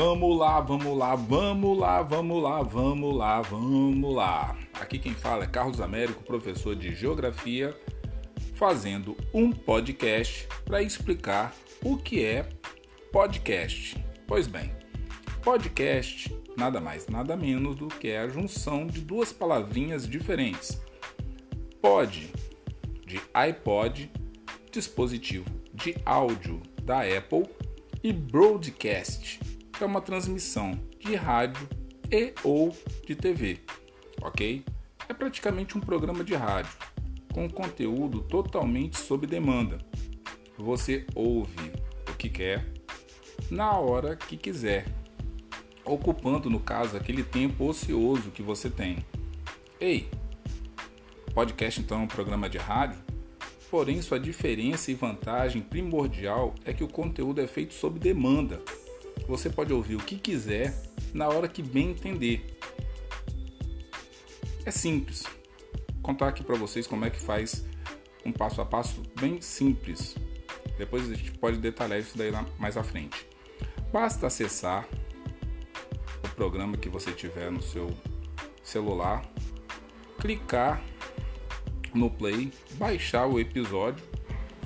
Vamos lá, vamos lá, vamos lá, vamos lá, vamos lá, vamos lá. Aqui quem fala é Carlos Américo, professor de Geografia, fazendo um podcast para explicar o que é podcast. Pois bem, podcast nada mais, nada menos do que a junção de duas palavrinhas diferentes. Pod, de iPod, dispositivo de áudio da Apple, e broadcast, é uma transmissão de rádio e ou de TV, ok? É praticamente um programa de rádio com conteúdo totalmente sob demanda. Você ouve o que quer na hora que quiser, ocupando no caso aquele tempo ocioso que você tem. Ei, podcast então é um programa de rádio? Porém, sua diferença e vantagem primordial é que o conteúdo é feito sob demanda. Você pode ouvir o que quiser na hora que bem entender. É simples. Vou contar aqui para vocês como é que faz um passo a passo bem simples. Depois a gente pode detalhar isso daí mais à frente. Basta acessar o programa que você tiver no seu celular, clicar no Play, baixar o episódio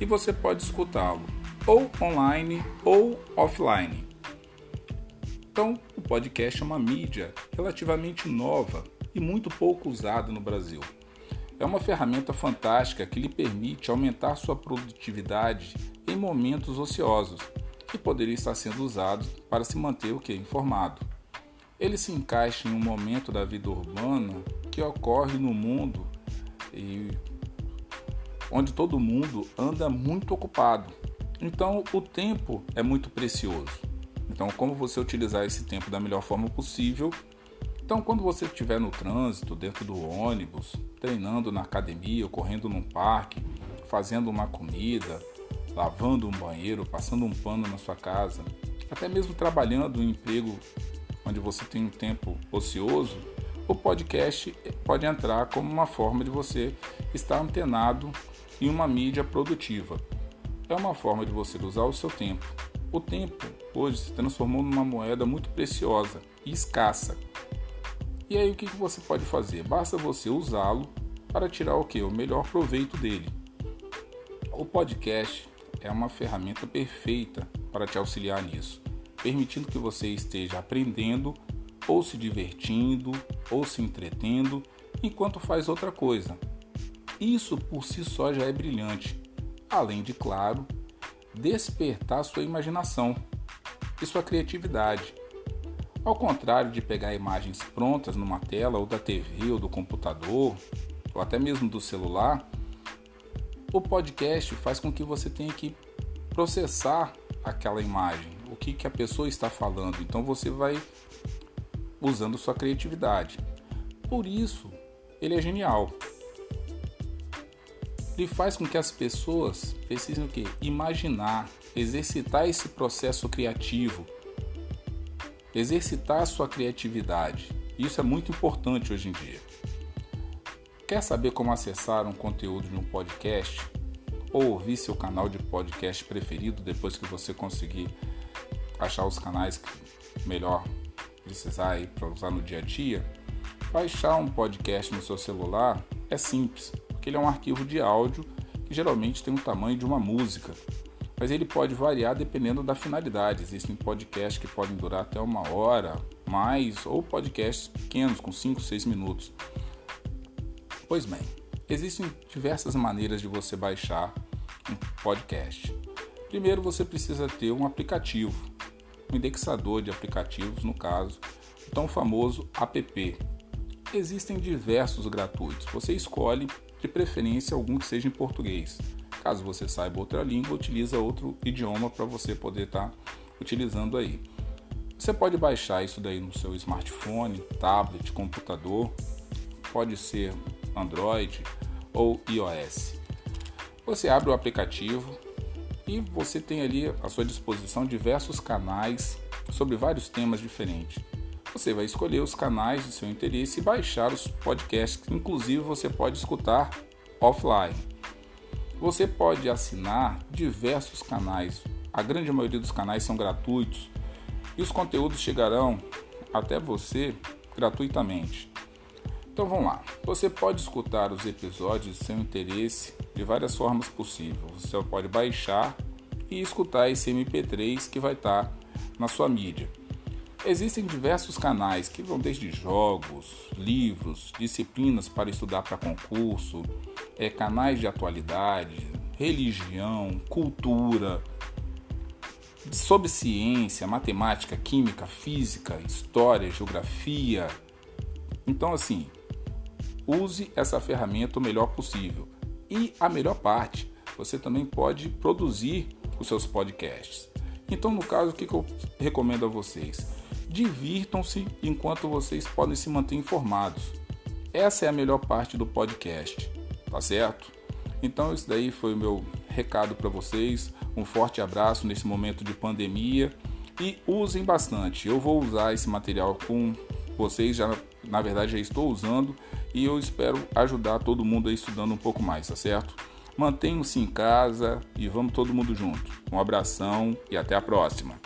e você pode escutá-lo ou online ou offline. Então, o podcast é uma mídia relativamente nova e muito pouco usada no Brasil. É uma ferramenta fantástica que lhe permite aumentar sua produtividade em momentos ociosos que poderia estar sendo usado para se manter o que informado. Ele se encaixa em um momento da vida urbana que ocorre no mundo e onde todo mundo anda muito ocupado. Então o tempo é muito precioso. Então como você utilizar esse tempo da melhor forma possível? Então quando você estiver no trânsito, dentro do ônibus, treinando na academia, correndo num parque, fazendo uma comida, lavando um banheiro, passando um pano na sua casa, até mesmo trabalhando em um emprego onde você tem um tempo ocioso, o podcast pode entrar como uma forma de você estar antenado em uma mídia produtiva. É uma forma de você usar o seu tempo. O tempo hoje se transformou numa moeda muito preciosa e escassa. E aí o que você pode fazer? Basta você usá-lo para tirar o que? O melhor proveito dele. O podcast é uma ferramenta perfeita para te auxiliar nisso, permitindo que você esteja aprendendo ou se divertindo, ou se entretendo, enquanto faz outra coisa. Isso por si só já é brilhante, além de, claro, despertar sua imaginação e sua criatividade. Ao contrário de pegar imagens prontas numa tela ou da TV ou do computador, ou até mesmo do celular, o podcast faz com que você tenha que processar aquela imagem, o que, que a pessoa está falando. Então você vai usando sua criatividade. Por isso, ele é genial. Ele faz com que as pessoas precisem o quê? Imaginar, exercitar esse processo criativo, exercitar a sua criatividade. Isso é muito importante hoje em dia. Quer saber como acessar um conteúdo de um podcast? Ou ouvir seu canal de podcast preferido depois que você conseguir achar os canais melhor precisar para usar no dia a dia, baixar um podcast no seu celular é simples, porque ele é um arquivo de áudio que geralmente tem o tamanho de uma música, mas ele pode variar dependendo da finalidade. Existem podcasts que podem durar até uma hora, mais, ou podcasts pequenos com 5, 6 minutos. Pois bem, existem diversas maneiras de você baixar um podcast. Primeiro você precisa ter um aplicativo um indexador de aplicativos, no caso, o tão famoso app. Existem diversos gratuitos. Você escolhe, de preferência, algum que seja em português. Caso você saiba outra língua, utiliza outro idioma para você poder estar tá utilizando aí. Você pode baixar isso daí no seu smartphone, tablet, computador, pode ser Android ou iOS. Você abre o aplicativo, e você tem ali à sua disposição diversos canais sobre vários temas diferentes. Você vai escolher os canais de seu interesse e baixar os podcasts, inclusive você pode escutar offline. Você pode assinar diversos canais. A grande maioria dos canais são gratuitos e os conteúdos chegarão até você gratuitamente. Então vamos lá. Você pode escutar os episódios de seu interesse de várias formas possíveis. Você pode baixar e escutar esse MP3 que vai estar na sua mídia. Existem diversos canais que vão desde jogos, livros, disciplinas para estudar para concurso, é, canais de atualidade, religião, cultura, sobre ciência, matemática, química, física, história, geografia. Então, assim, use essa ferramenta o melhor possível. E a melhor parte, você também pode produzir os seus podcasts. Então, no caso, o que eu recomendo a vocês? Divirtam-se enquanto vocês podem se manter informados. Essa é a melhor parte do podcast, tá certo? Então, isso daí foi o meu recado para vocês. Um forte abraço nesse momento de pandemia e usem bastante. Eu vou usar esse material com vocês, já na verdade já estou usando e eu espero ajudar todo mundo aí estudando um pouco mais, tá certo? Mantenham-se em casa e vamos todo mundo junto. Um abração e até a próxima.